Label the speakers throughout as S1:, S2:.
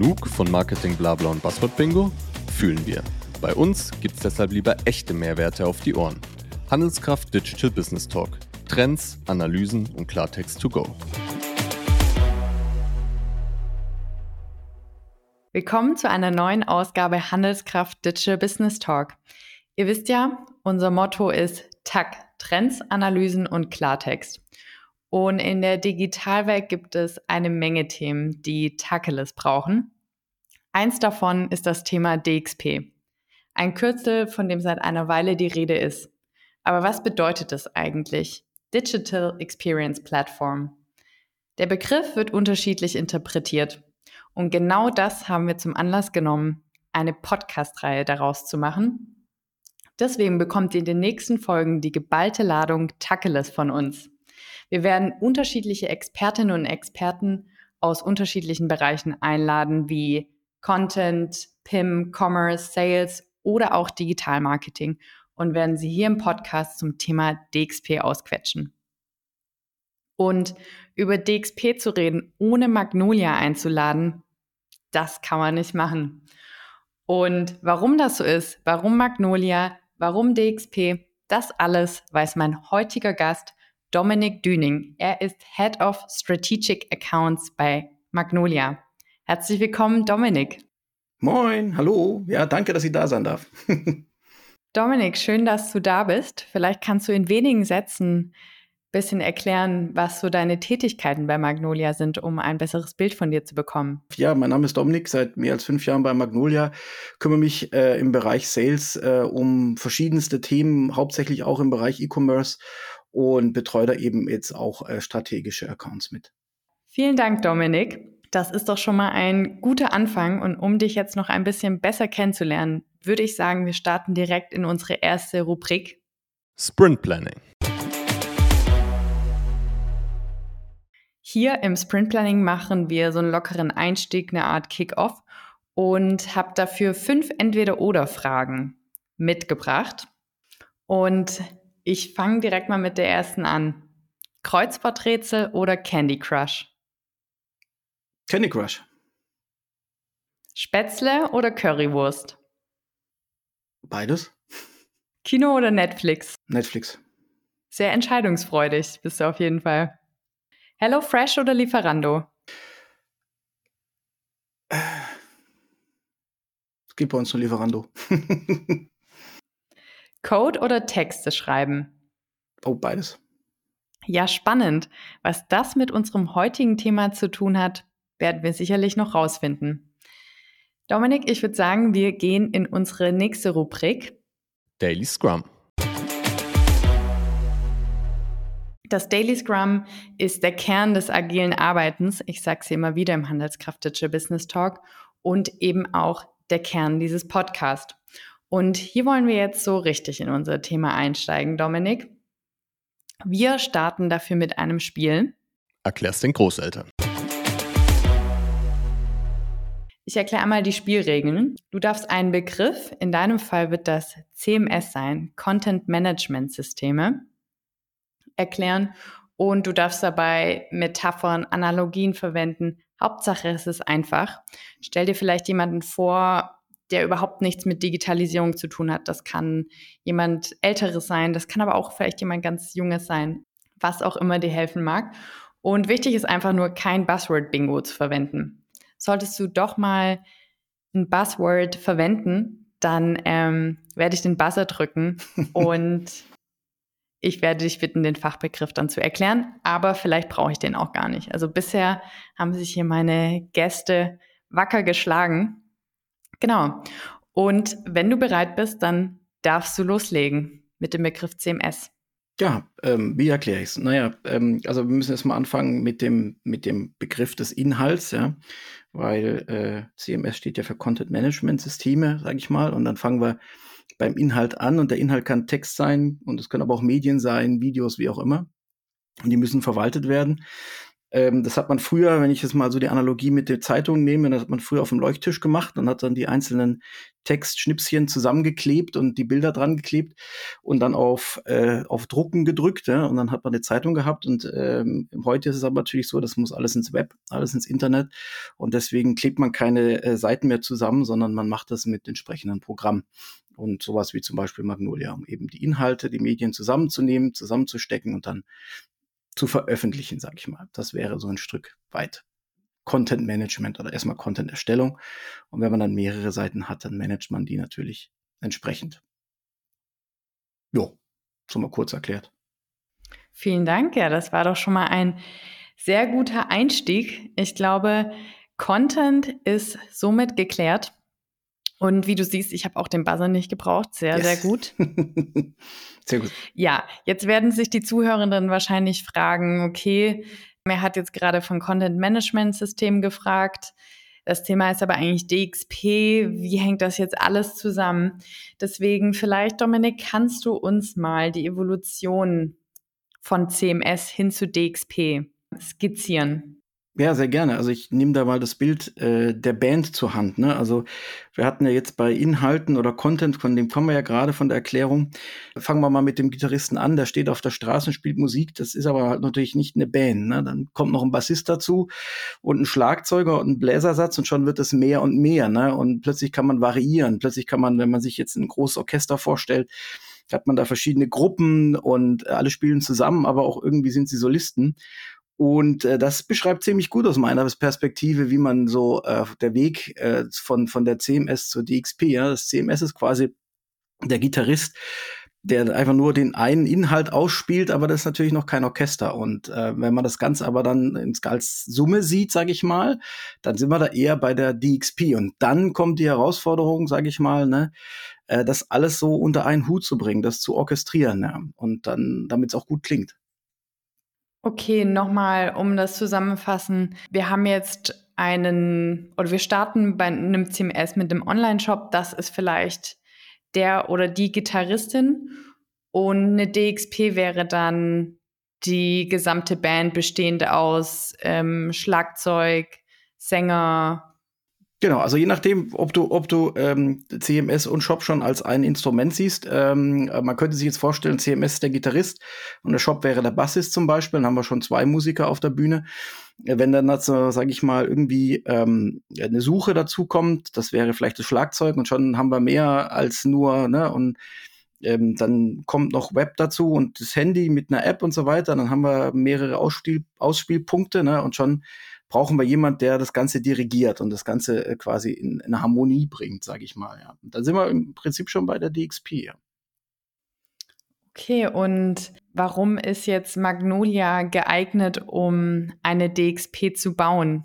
S1: Genug von Marketing Blabla und Buzzword Bingo? Fühlen wir. Bei uns gibt's deshalb lieber echte Mehrwerte auf die Ohren. Handelskraft Digital Business Talk. Trends, Analysen und Klartext to go.
S2: Willkommen zu einer neuen Ausgabe Handelskraft Digital Business Talk. Ihr wisst ja, unser Motto ist TAC, Trends, Analysen und Klartext. Und in der Digitalwelt gibt es eine Menge Themen, die Tacheles brauchen. Eins davon ist das Thema DXP. Ein Kürzel, von dem seit einer Weile die Rede ist. Aber was bedeutet es eigentlich? Digital Experience Platform. Der Begriff wird unterschiedlich interpretiert. Und genau das haben wir zum Anlass genommen, eine Podcast-Reihe daraus zu machen. Deswegen bekommt ihr in den nächsten Folgen die geballte Ladung Tacheles von uns. Wir werden unterschiedliche Expertinnen und Experten aus unterschiedlichen Bereichen einladen, wie Content, PIM, Commerce, Sales oder auch Digital Marketing und werden sie hier im Podcast zum Thema DXP ausquetschen. Und über DXP zu reden, ohne Magnolia einzuladen, das kann man nicht machen. Und warum das so ist, warum Magnolia, warum DXP, das alles weiß mein heutiger Gast Dominik Düning. Er ist Head of Strategic Accounts bei Magnolia. Herzlich willkommen, Dominik.
S3: Moin, hallo. Ja, danke, dass ich da sein darf.
S2: Dominik, schön, dass du da bist. Vielleicht kannst du in wenigen Sätzen ein bisschen erklären, was so deine Tätigkeiten bei Magnolia sind, um ein besseres Bild von dir zu bekommen.
S3: Ja, mein Name ist Dominik, seit mehr als fünf Jahren bei Magnolia, kümmere mich äh, im Bereich Sales äh, um verschiedenste Themen, hauptsächlich auch im Bereich E-Commerce und betreue da eben jetzt auch äh, strategische Accounts mit.
S2: Vielen Dank, Dominik. Das ist doch schon mal ein guter Anfang. Und um dich jetzt noch ein bisschen besser kennenzulernen, würde ich sagen, wir starten direkt in unsere erste Rubrik.
S1: Sprint Planning.
S2: Hier im Sprint Planning machen wir so einen lockeren Einstieg, eine Art Kick-Off und habe dafür fünf Entweder-Oder-Fragen mitgebracht. Und ich fange direkt mal mit der ersten an. Kreuzworträtsel oder Candy Crush?
S3: Candy Crush.
S2: Spätzle oder Currywurst?
S3: Beides.
S2: Kino oder Netflix?
S3: Netflix.
S2: Sehr entscheidungsfreudig bist du auf jeden Fall. Hello Fresh oder Lieferando?
S3: Es gibt bei uns nur Lieferando.
S2: Code oder Texte schreiben?
S3: Oh, beides.
S2: Ja, spannend. Was das mit unserem heutigen Thema zu tun hat, werden wir sicherlich noch rausfinden. Dominik, ich würde sagen, wir gehen in unsere nächste Rubrik.
S1: Daily Scrum.
S2: Das Daily Scrum ist der Kern des agilen Arbeitens. Ich sage es immer wieder im Handelskraft Digital Business Talk und eben auch der Kern dieses Podcasts. Und hier wollen wir jetzt so richtig in unser Thema einsteigen, Dominik. Wir starten dafür mit einem Spiel.
S1: Erklär's den Großeltern.
S2: Ich erkläre einmal die Spielregeln. Du darfst einen Begriff, in deinem Fall wird das CMS sein, Content Management Systeme, erklären und du darfst dabei Metaphern, Analogien verwenden. Hauptsache es ist einfach. Stell dir vielleicht jemanden vor, der überhaupt nichts mit Digitalisierung zu tun hat. Das kann jemand Älteres sein, das kann aber auch vielleicht jemand ganz Junges sein, was auch immer dir helfen mag. Und wichtig ist einfach nur, kein Buzzword-Bingo zu verwenden. Solltest du doch mal ein Buzzword verwenden, dann ähm, werde ich den Buzzer drücken und ich werde dich bitten, den Fachbegriff dann zu erklären, aber vielleicht brauche ich den auch gar nicht. Also bisher haben sich hier meine Gäste wacker geschlagen Genau. Und wenn du bereit bist, dann darfst du loslegen mit dem Begriff CMS.
S3: Ja, ähm, wie erkläre ich es? Naja, ähm, also wir müssen erstmal anfangen mit dem, mit dem Begriff des Inhalts, ja, weil äh, CMS steht ja für Content Management Systeme, sage ich mal, und dann fangen wir beim Inhalt an und der Inhalt kann Text sein und es können aber auch Medien sein, Videos, wie auch immer. Und die müssen verwaltet werden. Ähm, das hat man früher, wenn ich jetzt mal so die Analogie mit der Zeitung nehme, das hat man früher auf dem Leuchttisch gemacht und hat dann die einzelnen Textschnipschen zusammengeklebt und die Bilder dran geklebt und dann auf, äh, auf Drucken gedrückt. Ja? Und dann hat man eine Zeitung gehabt. Und ähm, heute ist es aber natürlich so, das muss alles ins Web, alles ins Internet. Und deswegen klebt man keine äh, Seiten mehr zusammen, sondern man macht das mit entsprechenden Programmen. Und sowas wie zum Beispiel Magnolia, um eben die Inhalte, die Medien zusammenzunehmen, zusammenzustecken und dann zu veröffentlichen, sag ich mal. Das wäre so ein Stück weit Content Management oder erstmal Content Erstellung. Und wenn man dann mehrere Seiten hat, dann managt man die natürlich entsprechend. Jo, so mal kurz erklärt.
S2: Vielen Dank. Ja, das war doch schon mal ein sehr guter Einstieg. Ich glaube, Content ist somit geklärt. Und wie du siehst, ich habe auch den Buzzer nicht gebraucht. Sehr, yes. sehr gut. sehr gut. Ja, jetzt werden sich die Zuhörenden wahrscheinlich fragen, okay, er hat jetzt gerade von Content Management System gefragt. Das Thema ist aber eigentlich DXP. Wie hängt das jetzt alles zusammen? Deswegen vielleicht, Dominik, kannst du uns mal die Evolution von CMS hin zu DXP skizzieren?
S3: Ja, sehr gerne. Also ich nehme da mal das Bild äh, der Band zur Hand. Ne? Also wir hatten ja jetzt bei Inhalten oder Content, von dem kommen wir ja gerade von der Erklärung. Fangen wir mal mit dem Gitarristen an, der steht auf der Straße und spielt Musik. Das ist aber halt natürlich nicht eine Band. Ne? Dann kommt noch ein Bassist dazu und ein Schlagzeuger und ein Bläsersatz und schon wird es mehr und mehr. Ne? Und plötzlich kann man variieren. Plötzlich kann man, wenn man sich jetzt ein großes Orchester vorstellt, hat man da verschiedene Gruppen und alle spielen zusammen, aber auch irgendwie sind sie Solisten. Und äh, das beschreibt ziemlich gut aus meiner Perspektive, wie man so äh, der Weg äh, von, von der CMS zur DXP, ja, das CMS ist quasi der Gitarrist, der einfach nur den einen Inhalt ausspielt, aber das ist natürlich noch kein Orchester. Und äh, wenn man das Ganze aber dann ins, als Summe sieht, sage ich mal, dann sind wir da eher bei der DXP. Und dann kommt die Herausforderung, sage ich mal, ne, äh, das alles so unter einen Hut zu bringen, das zu orchestrieren, ja, und dann, damit es auch gut klingt.
S2: Okay, nochmal, um das zusammenfassen. Wir haben jetzt einen, oder wir starten bei einem CMS mit dem Online-Shop. Das ist vielleicht der oder die Gitarristin. Und eine DXP wäre dann die gesamte Band bestehend aus ähm, Schlagzeug, Sänger,
S3: Genau, also je nachdem, ob du, ob du ähm, CMS und Shop schon als ein Instrument siehst, ähm, äh, man könnte sich jetzt vorstellen, CMS ist der Gitarrist und der Shop wäre der Bassist zum Beispiel, dann haben wir schon zwei Musiker auf der Bühne. Äh, wenn dann dazu, sage ich mal, irgendwie ähm, eine Suche dazu kommt, das wäre vielleicht das Schlagzeug und schon haben wir mehr als nur, ne, und ähm, dann kommt noch Web dazu und das Handy mit einer App und so weiter, dann haben wir mehrere Ausspiel Ausspielpunkte, ne, und schon brauchen wir jemand, der das Ganze dirigiert und das Ganze äh, quasi in, in Harmonie bringt, sage ich mal. Ja. Und dann sind wir im Prinzip schon bei der DXP. Ja.
S2: Okay, und warum ist jetzt Magnolia geeignet, um eine DXP zu bauen?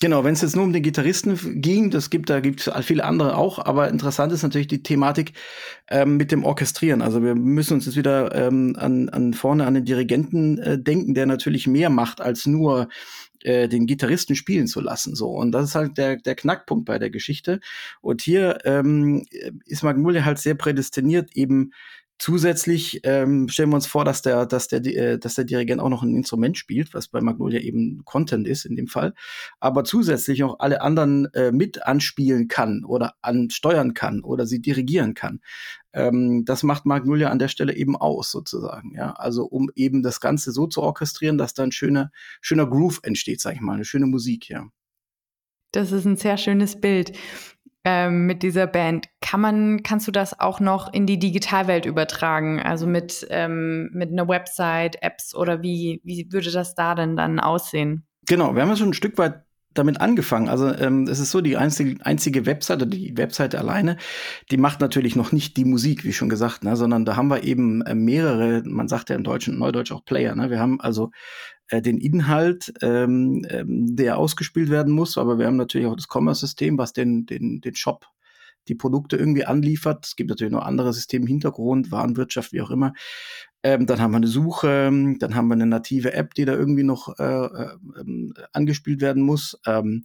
S3: Genau, wenn es jetzt nur um den Gitarristen ging, das gibt, da gibt es viele andere auch, aber interessant ist natürlich die Thematik ähm, mit dem Orchestrieren. Also wir müssen uns jetzt wieder ähm, an, an vorne an den Dirigenten äh, denken, der natürlich mehr macht als nur äh, den Gitarristen spielen zu lassen. So. Und das ist halt der, der Knackpunkt bei der Geschichte. Und hier ähm, ist Magnolia halt sehr prädestiniert, eben Zusätzlich ähm, stellen wir uns vor, dass der, dass, der, äh, dass der Dirigent auch noch ein Instrument spielt, was bei Magnolia eben Content ist in dem Fall, aber zusätzlich auch alle anderen äh, mit anspielen kann oder ansteuern kann oder sie dirigieren kann. Ähm, das macht Magnolia an der Stelle eben aus, sozusagen. Ja, also um eben das Ganze so zu orchestrieren, dass da ein schöner, schöner Groove entsteht, sag ich mal, eine schöne Musik, ja.
S2: Das ist ein sehr schönes Bild ähm, mit dieser Band. Kann man, kannst du das auch noch in die Digitalwelt übertragen? Also mit, ähm, mit einer Website, Apps oder wie, wie würde das da denn dann aussehen?
S3: Genau, wir haben ja schon ein Stück weit damit angefangen. Also ähm, es ist so, die einzige, einzige Webseite, die Webseite alleine, die macht natürlich noch nicht die Musik, wie schon gesagt, ne, sondern da haben wir eben äh, mehrere, man sagt ja im Deutschen, Neudeutsch auch Player. Ne? Wir haben also äh, den Inhalt, ähm, ähm, der ausgespielt werden muss, aber wir haben natürlich auch das Commerce-System, was den, den, den Shop die Produkte irgendwie anliefert. Es gibt natürlich noch andere Systeme Hintergrund, Warenwirtschaft, wie auch immer. Ähm, dann haben wir eine Suche, dann haben wir eine native App, die da irgendwie noch äh, äh, angespielt werden muss. Ähm,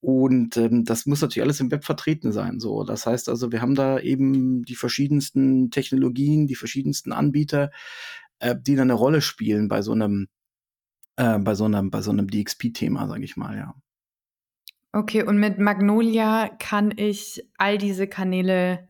S3: und ähm, das muss natürlich alles im Web vertreten sein. So, das heißt also, wir haben da eben die verschiedensten Technologien, die verschiedensten Anbieter, äh, die da eine Rolle spielen bei so einem äh, bei so einem, bei so einem DXP-Thema, sage ich mal, ja.
S2: Okay, und mit Magnolia kann ich all diese Kanäle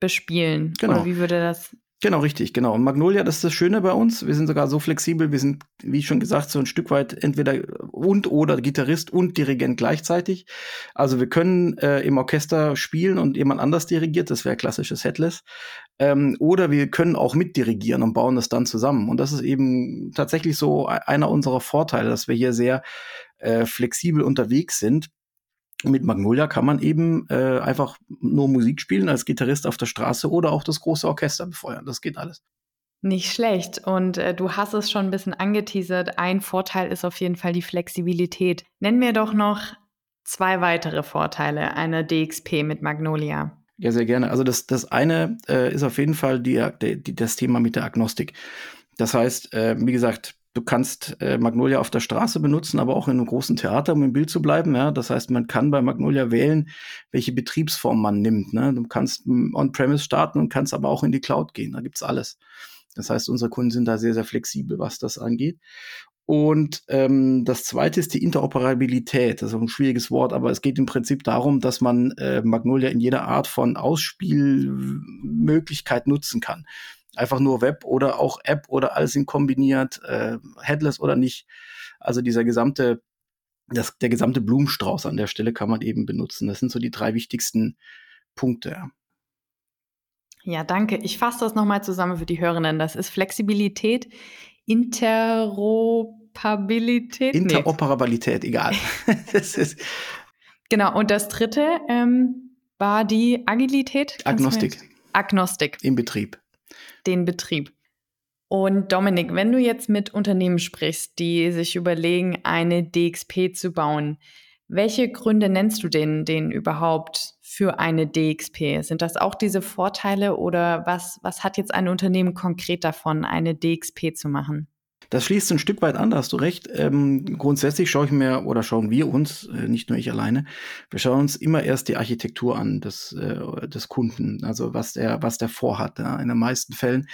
S2: bespielen.
S3: Genau.
S2: Oder wie würde das
S3: Genau, richtig, genau. Und Magnolia, das ist das Schöne bei uns. Wir sind sogar so flexibel, wir sind, wie schon gesagt, so ein Stück weit entweder und oder Gitarrist und Dirigent gleichzeitig. Also wir können äh, im Orchester spielen und jemand anders dirigiert, das wäre klassisches Headless. Ähm, oder wir können auch mitdirigieren und bauen das dann zusammen. Und das ist eben tatsächlich so e-, einer unserer Vorteile, dass wir hier sehr äh, flexibel unterwegs sind mit Magnolia kann man eben äh, einfach nur Musik spielen als Gitarrist auf der Straße oder auch das große Orchester befeuern. Das geht alles.
S2: Nicht schlecht. Und äh, du hast es schon ein bisschen angeteasert. Ein Vorteil ist auf jeden Fall die Flexibilität. Nenn mir doch noch zwei weitere Vorteile einer DXP mit Magnolia.
S3: Ja, sehr gerne. Also das, das eine äh, ist auf jeden Fall die, die, das Thema mit der Agnostik. Das heißt, äh, wie gesagt, Du kannst äh, Magnolia auf der Straße benutzen, aber auch in einem großen Theater, um im Bild zu bleiben. Ja? Das heißt, man kann bei Magnolia wählen, welche Betriebsform man nimmt. Ne? Du kannst on-premise starten und kannst aber auch in die Cloud gehen. Da gibt's alles. Das heißt, unsere Kunden sind da sehr, sehr flexibel, was das angeht. Und ähm, das zweite ist die Interoperabilität. Das ist ein schwieriges Wort, aber es geht im Prinzip darum, dass man äh, Magnolia in jeder Art von Ausspielmöglichkeit nutzen kann einfach nur Web oder auch App oder alles in kombiniert, äh, Headless oder nicht. Also dieser gesamte, das, der gesamte Blumenstrauß an der Stelle kann man eben benutzen. Das sind so die drei wichtigsten Punkte.
S2: Ja, danke. Ich fasse das nochmal zusammen für die Hörenden. Das ist Flexibilität, Interoperabilität.
S3: Interoperabilität, nee. egal.
S2: genau, und das dritte ähm, war die Agilität.
S3: Agnostik.
S2: Agnostik.
S3: Im Betrieb
S2: den Betrieb. Und Dominik, wenn du jetzt mit Unternehmen sprichst, die sich überlegen, eine DXP zu bauen, welche Gründe nennst du denen, denen überhaupt für eine DXP? Sind das auch diese Vorteile oder was, was hat jetzt ein Unternehmen konkret davon, eine DXP zu machen?
S3: Das schließt ein Stück weit an, da hast du recht. Ähm, grundsätzlich schaue ich mir oder schauen wir uns, äh, nicht nur ich alleine, wir schauen uns immer erst die Architektur an des, äh, des Kunden, also was der, was der vorhat. Ja. In den meisten Fällen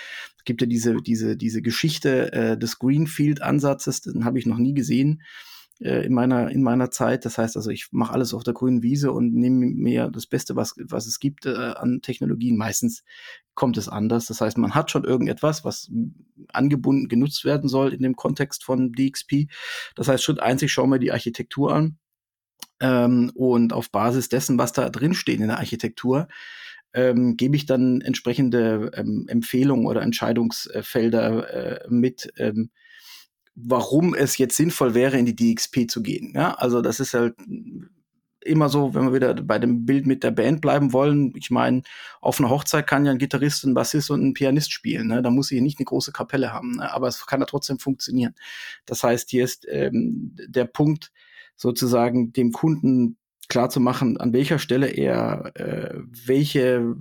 S3: gibt ja diese, diese, diese Geschichte äh, des Greenfield-Ansatzes, den habe ich noch nie gesehen äh, in meiner in meiner Zeit. Das heißt also, ich mache alles auf der grünen Wiese und nehme mir das Beste, was was es gibt äh, an Technologien. Meistens kommt es anders. Das heißt, man hat schon irgendetwas, was angebunden genutzt werden soll in dem Kontext von DXP. Das heißt, Schritt eins, ich schaue mir die Architektur an ähm, und auf Basis dessen, was da drin steht in der Architektur, ähm, gebe ich dann entsprechende ähm, Empfehlungen oder Entscheidungsfelder äh, mit, ähm, warum es jetzt sinnvoll wäre, in die DXP zu gehen. Ja, also das ist halt immer so, wenn wir wieder bei dem Bild mit der Band bleiben wollen. Ich meine, auf einer Hochzeit kann ja ein Gitarrist, ein Bassist und ein Pianist spielen. Ne? Da muss ich nicht eine große Kapelle haben, ne? aber es kann ja trotzdem funktionieren. Das heißt, hier ist ähm, der Punkt, sozusagen dem Kunden klar zu machen, an welcher Stelle er äh, welche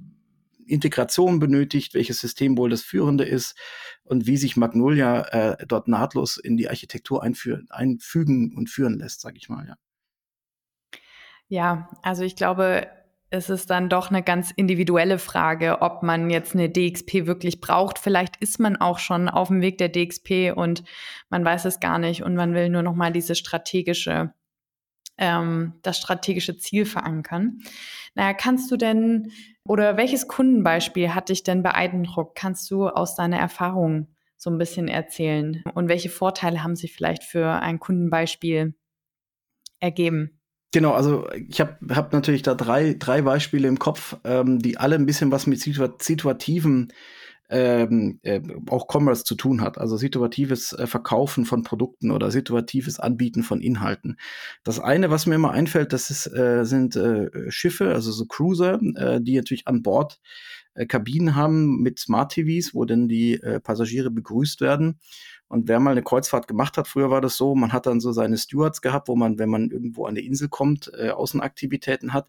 S3: Integration benötigt, welches System wohl das führende ist und wie sich Magnolia äh, dort nahtlos in die Architektur einführen, einfügen und führen lässt, sage ich mal, ja.
S2: Ja, also ich glaube, es ist dann doch eine ganz individuelle Frage, ob man jetzt eine DXP wirklich braucht. Vielleicht ist man auch schon auf dem Weg der DXP und man weiß es gar nicht und man will nur noch mal diese strategische ähm, das strategische Ziel verankern. Naja, kannst du denn oder welches Kundenbeispiel hat dich denn beeindruckt? Kannst du aus deiner Erfahrung so ein bisschen erzählen? Und welche Vorteile haben sich vielleicht für ein Kundenbeispiel ergeben?
S3: Genau, also ich habe hab natürlich da drei, drei Beispiele im Kopf, ähm, die alle ein bisschen was mit situativen ähm, äh, auch Commerce zu tun hat, also situatives äh, Verkaufen von Produkten oder situatives Anbieten von Inhalten. Das eine, was mir immer einfällt, das ist, äh, sind äh, Schiffe, also so Cruiser, äh, die natürlich an Bord äh, Kabinen haben mit Smart TVs, wo dann die Passagiere begrüßt werden. Und wer mal eine Kreuzfahrt gemacht hat, früher war das so, man hat dann so seine Stewards gehabt, wo man, wenn man irgendwo an die Insel kommt, äh, Außenaktivitäten hat,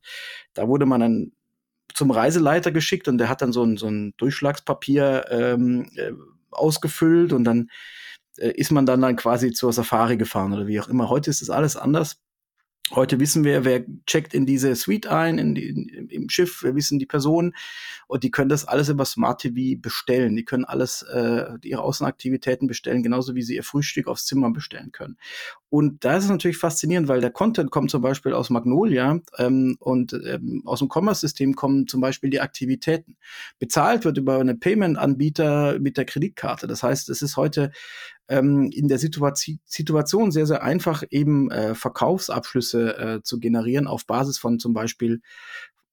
S3: da wurde man dann zum Reiseleiter geschickt und der hat dann so ein, so ein Durchschlagspapier ähm, äh, ausgefüllt und dann äh, ist man dann, dann quasi zur Safari gefahren oder wie auch immer. Heute ist das alles anders. Heute wissen wir, wer checkt in diese Suite ein, in in, im Schiff, wir wissen die Personen und die können das alles über Smart TV bestellen. Die können alles, äh, ihre Außenaktivitäten bestellen, genauso wie sie ihr Frühstück aufs Zimmer bestellen können. Und da ist es natürlich faszinierend, weil der Content kommt zum Beispiel aus Magnolia ähm, und ähm, aus dem Commerce-System kommen zum Beispiel die Aktivitäten. Bezahlt wird über eine Payment-Anbieter mit der Kreditkarte. Das heißt, es ist heute ähm, in der Situation, Situation sehr, sehr einfach, eben äh, Verkaufsabschlüsse äh, zu generieren auf Basis von zum Beispiel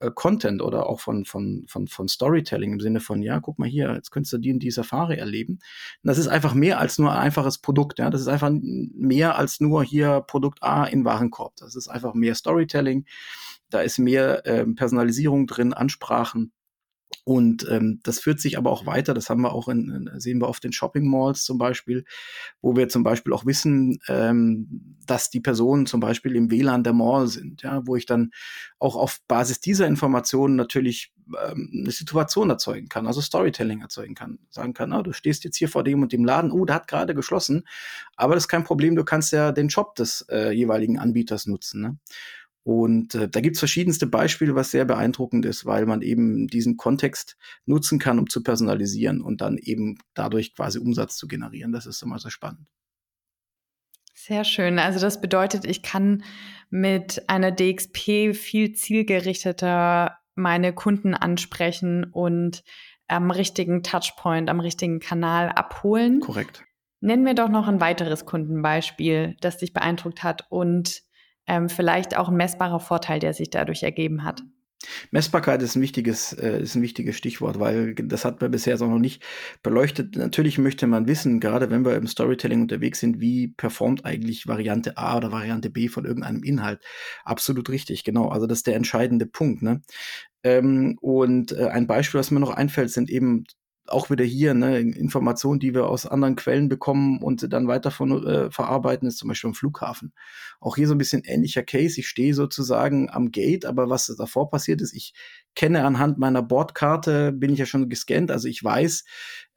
S3: äh, Content oder auch von, von, von, von Storytelling im Sinne von, ja, guck mal hier, jetzt könntest du die und die Safari erleben. Und das ist einfach mehr als nur ein einfaches Produkt. Ja? Das ist einfach mehr als nur hier Produkt A in Warenkorb. Das ist einfach mehr Storytelling. Da ist mehr äh, Personalisierung drin, Ansprachen. Und ähm, das führt sich aber auch weiter. Das haben wir auch in, sehen wir oft in Shopping Malls zum Beispiel, wo wir zum Beispiel auch wissen, ähm, dass die Personen zum Beispiel im WLAN der Mall sind, ja, wo ich dann auch auf Basis dieser Informationen natürlich ähm, eine Situation erzeugen kann, also Storytelling erzeugen kann, sagen kann, ah, du stehst jetzt hier vor dem und dem Laden, oh, der hat gerade geschlossen, aber das ist kein Problem, du kannst ja den Shop des äh, jeweiligen Anbieters nutzen. Ne? Und äh, da gibt's verschiedenste Beispiele, was sehr beeindruckend ist, weil man eben diesen Kontext nutzen kann, um zu personalisieren und dann eben dadurch quasi Umsatz zu generieren. Das ist immer sehr spannend.
S2: Sehr schön. Also das bedeutet, ich kann mit einer DXP viel zielgerichteter meine Kunden ansprechen und am richtigen Touchpoint, am richtigen Kanal abholen.
S3: Korrekt.
S2: Nennen wir doch noch ein weiteres Kundenbeispiel, das dich beeindruckt hat und ähm, vielleicht auch ein messbarer Vorteil, der sich dadurch ergeben hat.
S3: Messbarkeit ist ein wichtiges, äh, ist ein wichtiges Stichwort, weil das hat man bisher auch noch nicht beleuchtet. Natürlich möchte man wissen, gerade wenn wir im Storytelling unterwegs sind, wie performt eigentlich Variante A oder Variante B von irgendeinem Inhalt. Absolut richtig, genau. Also das ist der entscheidende Punkt. Ne? Ähm, und äh, ein Beispiel, was mir noch einfällt, sind eben auch wieder hier ne, Informationen, die wir aus anderen Quellen bekommen und dann weiter von, äh, verarbeiten, ist zum Beispiel am Flughafen. Auch hier so ein bisschen ähnlicher Case. Ich stehe sozusagen am Gate, aber was davor passiert ist, ich kenne anhand meiner Bordkarte, bin ich ja schon gescannt, also ich weiß,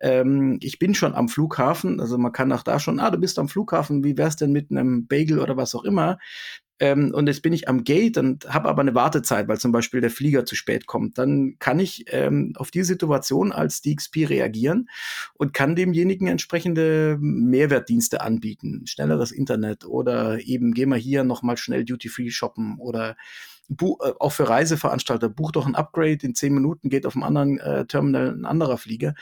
S3: ähm, ich bin schon am Flughafen, also man kann auch da schon, ah, du bist am Flughafen, wie wär's denn mit einem Bagel oder was auch immer? Ähm, und jetzt bin ich am Gate und habe aber eine Wartezeit, weil zum Beispiel der Flieger zu spät kommt, dann kann ich ähm, auf die Situation als DXP reagieren und kann demjenigen entsprechende Mehrwertdienste anbieten. Schnelleres Internet oder eben gehen wir hier nochmal schnell Duty-Free shoppen oder Bu äh, auch für Reiseveranstalter, buch doch ein Upgrade, in zehn Minuten geht auf einem anderen äh, Terminal ein anderer Flieger.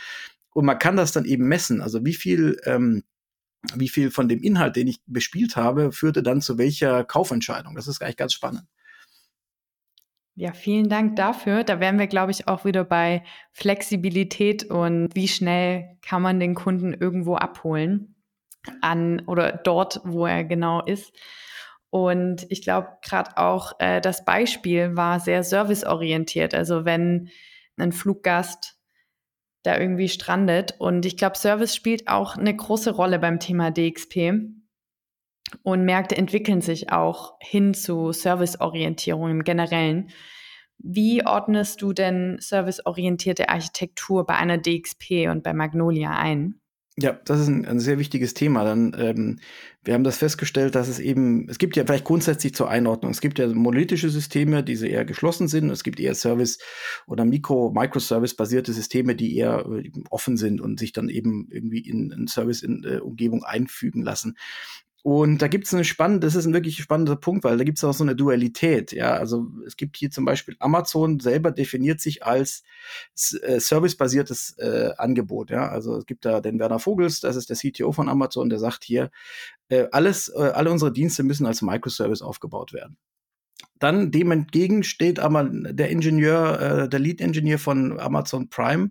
S3: Und man kann das dann eben messen. Also wie viel ähm, wie viel von dem Inhalt, den ich bespielt habe, führte dann zu welcher Kaufentscheidung. Das ist eigentlich ganz spannend.
S2: Ja, vielen Dank dafür. Da wären wir, glaube ich, auch wieder bei Flexibilität und wie schnell kann man den Kunden irgendwo abholen an oder dort, wo er genau ist. Und ich glaube, gerade auch äh, das Beispiel war sehr serviceorientiert. Also wenn ein Fluggast da irgendwie strandet. Und ich glaube, Service spielt auch eine große Rolle beim Thema DXP. Und Märkte entwickeln sich auch hin zu Serviceorientierung im Generellen. Wie ordnest du denn serviceorientierte Architektur bei einer DXP und bei Magnolia ein?
S3: Ja, das ist ein, ein sehr wichtiges Thema. Dann, ähm, wir haben das festgestellt, dass es eben, es gibt ja vielleicht grundsätzlich zur Einordnung, es gibt ja monolithische Systeme, die eher geschlossen sind, es gibt eher Service- oder Mikro-, Microservice-basierte Systeme, die eher äh, offen sind und sich dann eben irgendwie in, in Service-Umgebung äh, einfügen lassen. Und da gibt es eine spannende, das ist ein wirklich spannender Punkt, weil da gibt es auch so eine Dualität. Ja, also es gibt hier zum Beispiel Amazon selber definiert sich als äh, servicebasiertes äh, Angebot. Ja, also es gibt da den Werner Vogels, das ist der CTO von Amazon, der sagt hier, äh, alles, äh, alle unsere Dienste müssen als Microservice aufgebaut werden. Dann dem entgegen steht aber der Ingenieur, äh, der Lead-Engineer von Amazon Prime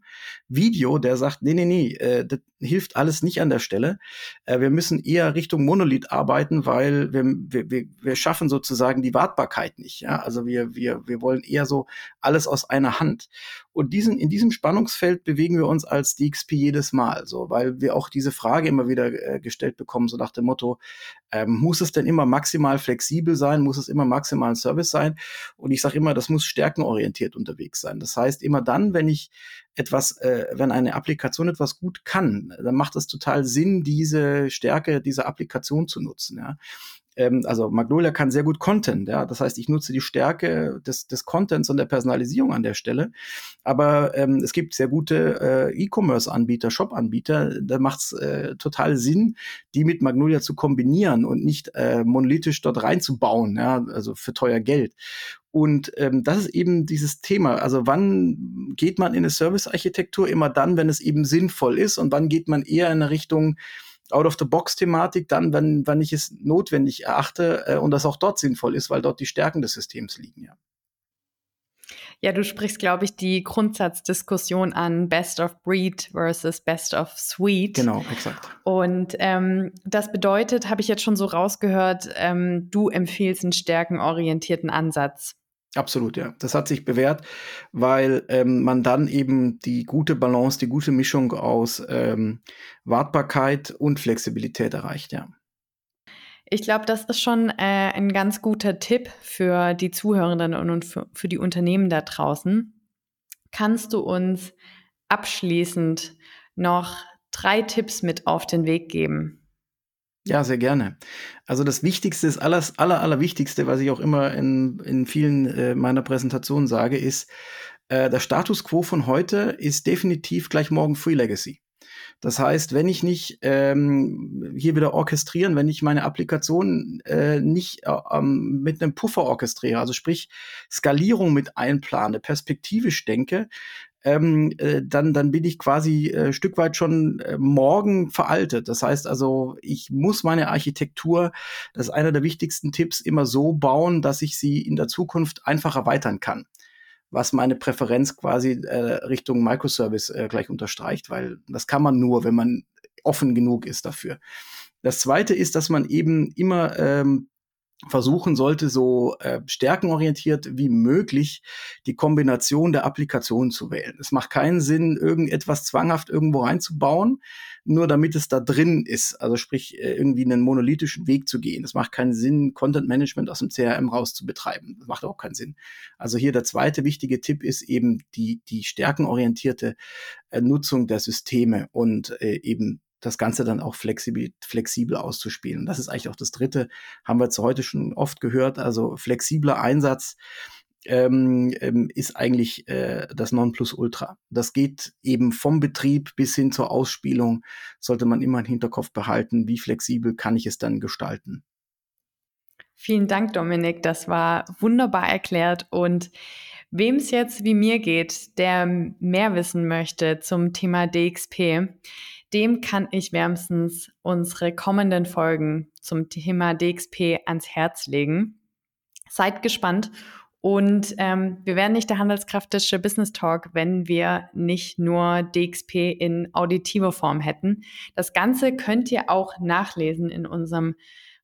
S3: Video, der sagt, nee, nee, nee, äh, das hilft alles nicht an der Stelle. Äh, wir müssen eher Richtung Monolith arbeiten, weil wir, wir, wir schaffen sozusagen die Wartbarkeit nicht. Ja? Also wir, wir, wir wollen eher so alles aus einer Hand. Und diesen, in diesem Spannungsfeld bewegen wir uns als DXP jedes Mal, so, weil wir auch diese Frage immer wieder äh, gestellt bekommen, so nach dem Motto, ähm, muss es denn immer maximal flexibel sein? Muss es immer maximal ein Service sein? Und ich sage immer, das muss stärkenorientiert unterwegs sein. Das heißt, immer dann, wenn ich etwas, äh, wenn eine Applikation etwas gut kann, dann macht es total Sinn, diese Stärke dieser Applikation zu nutzen. Ja? Ähm, also Magnolia kann sehr gut Content, ja. Das heißt, ich nutze die Stärke des, des Contents und der Personalisierung an der Stelle. Aber ähm, es gibt sehr gute äh, E-Commerce-Anbieter, Shop-Anbieter, da macht es äh, total Sinn, die mit Magnolia zu kombinieren und nicht äh, monolithisch dort reinzubauen, ja, also für teuer Geld. Und ähm, das ist eben dieses Thema. Also wann geht man in eine Service-Architektur? Immer dann, wenn es eben sinnvoll ist. Und wann geht man eher in eine Richtung, Out-of-the-Box-Thematik dann, wenn, wenn ich es notwendig erachte äh, und das auch dort sinnvoll ist, weil dort die Stärken des Systems liegen, ja.
S2: Ja, du sprichst, glaube ich, die Grundsatzdiskussion an Best of Breed versus Best of Suite.
S3: Genau, exakt.
S2: Und ähm, das bedeutet, habe ich jetzt schon so rausgehört, ähm, du empfiehlst einen stärkenorientierten Ansatz.
S3: Absolut, ja. Das hat sich bewährt, weil ähm, man dann eben die gute Balance, die gute Mischung aus ähm, Wartbarkeit und Flexibilität erreicht, ja.
S2: Ich glaube, das ist schon äh, ein ganz guter Tipp für die Zuhörenden und für, für die Unternehmen da draußen. Kannst du uns abschließend noch drei Tipps mit auf den Weg geben?
S3: Ja, sehr gerne. Also das Wichtigste, das aller, aller, allerwichtigste, was ich auch immer in, in vielen äh, meiner Präsentationen sage, ist, äh, der Status quo von heute ist definitiv gleich morgen Free Legacy. Das heißt, wenn ich nicht ähm, hier wieder orchestrieren, wenn ich meine Applikation äh, nicht äh, ähm, mit einem Puffer orchestriere, also sprich Skalierung mit einplane, perspektivisch denke, ähm, äh, dann, dann bin ich quasi äh, Stück weit schon äh, morgen veraltet. Das heißt also, ich muss meine Architektur, das ist einer der wichtigsten Tipps, immer so bauen, dass ich sie in der Zukunft einfach erweitern kann. Was meine Präferenz quasi äh, Richtung Microservice äh, gleich unterstreicht, weil das kann man nur, wenn man offen genug ist dafür. Das zweite ist, dass man eben immer ähm, versuchen sollte, so äh, stärkenorientiert wie möglich die Kombination der Applikationen zu wählen. Es macht keinen Sinn, irgendetwas zwanghaft irgendwo reinzubauen, nur damit es da drin ist. Also sprich, äh, irgendwie einen monolithischen Weg zu gehen. Es macht keinen Sinn, Content Management aus dem CRM raus zu betreiben. Das macht auch keinen Sinn. Also hier der zweite wichtige Tipp ist eben die, die stärkenorientierte äh, Nutzung der Systeme und äh, eben das Ganze dann auch flexibel, flexibel auszuspielen. Das ist eigentlich auch das Dritte, haben wir zu heute schon oft gehört. Also flexibler Einsatz ähm, ähm, ist eigentlich äh, das Nonplusultra. Das geht eben vom Betrieb bis hin zur Ausspielung, sollte man immer im Hinterkopf behalten, wie flexibel kann ich es dann gestalten.
S2: Vielen Dank, Dominik. Das war wunderbar erklärt. Und wem es jetzt wie mir geht, der mehr wissen möchte zum Thema DXP, dem kann ich wärmstens unsere kommenden Folgen zum Thema DXP ans Herz legen. Seid gespannt und ähm, wir wären nicht der handelskraftische Business Talk, wenn wir nicht nur DXP in auditiver Form hätten. Das Ganze könnt ihr auch nachlesen in unserem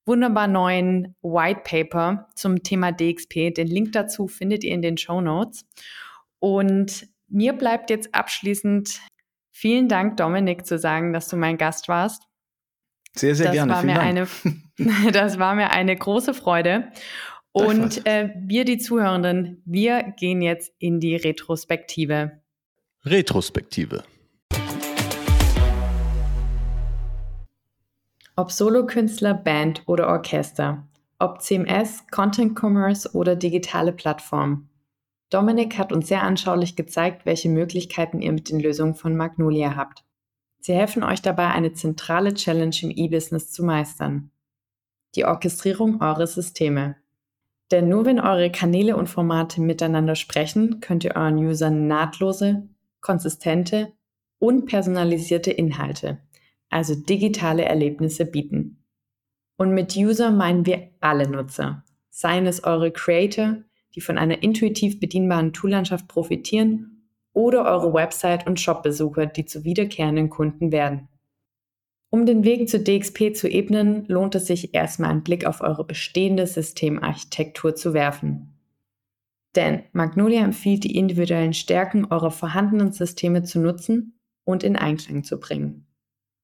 S2: wunderbar neuen White Paper zum Thema DXP. Den Link dazu findet ihr in den Show Notes. Und mir bleibt jetzt abschließend Vielen Dank, Dominik, zu sagen, dass du mein Gast warst.
S3: Sehr, sehr
S2: das
S3: gerne.
S2: War mir eine, das war mir eine große Freude. Und äh, wir, die Zuhörenden, wir gehen jetzt in die Retrospektive.
S1: Retrospektive.
S2: Ob Solokünstler, Band oder Orchester, ob CMS, Content Commerce oder digitale Plattform. Dominik hat uns sehr anschaulich gezeigt, welche Möglichkeiten ihr mit den Lösungen von Magnolia habt. Sie helfen euch dabei, eine zentrale Challenge im E-Business zu meistern. Die Orchestrierung eurer Systeme. Denn nur wenn eure Kanäle und Formate miteinander sprechen, könnt ihr euren Usern nahtlose, konsistente und personalisierte Inhalte, also digitale Erlebnisse bieten. Und mit User meinen wir alle Nutzer, seien es eure Creator, die von einer intuitiv bedienbaren Toollandschaft profitieren oder eure Website- und Shopbesucher, die zu wiederkehrenden Kunden werden. Um den Weg zu DXP zu ebnen, lohnt es sich erstmal einen Blick auf eure bestehende Systemarchitektur zu werfen. Denn Magnolia empfiehlt, die individuellen Stärken eurer vorhandenen Systeme zu nutzen und in Einklang zu bringen.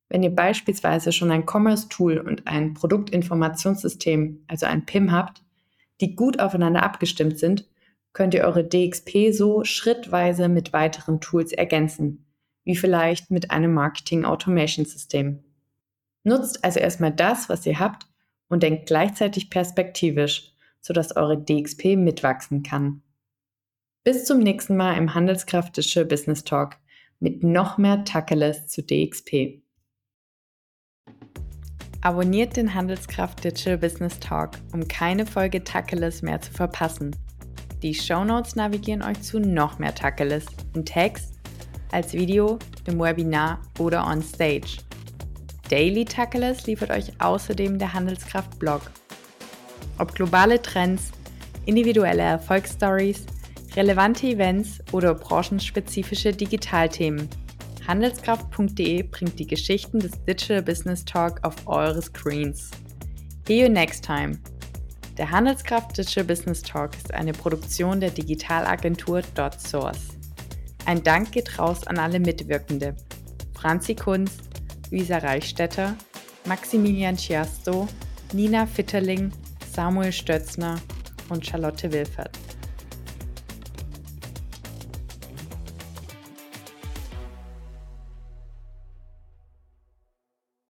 S2: Wenn ihr beispielsweise schon ein Commerce-Tool und ein Produktinformationssystem, also ein PIM habt, die gut aufeinander abgestimmt sind, könnt ihr eure DXP so schrittweise mit weiteren Tools ergänzen, wie vielleicht mit einem Marketing Automation System. Nutzt also erstmal das, was ihr habt und denkt gleichzeitig perspektivisch, sodass eure DXP mitwachsen kann. Bis zum nächsten Mal im Handelskraft Digital Business Talk mit noch mehr Tacheles zu DXP. Abonniert den Handelskraft Digital Business Talk, um keine Folge Tacheles mehr zu verpassen. Die Shownotes navigieren euch zu noch mehr Tacheles in Text, als Video, im Webinar oder on Stage. Daily Tacheles liefert euch außerdem der Handelskraft Blog. Ob globale Trends, individuelle Erfolgsstories, relevante Events oder branchenspezifische Digitalthemen – Handelskraft.de bringt die Geschichten des Digital Business Talk auf eure Screens. See you next time. Der Handelskraft Digital Business Talk ist eine Produktion der Digitalagentur .source. Ein Dank geht raus an alle Mitwirkende. Franzi Kunz, Luisa Reichstetter, Maximilian Chiasto, Nina Fitterling, Samuel Stötzner und Charlotte Wilfert.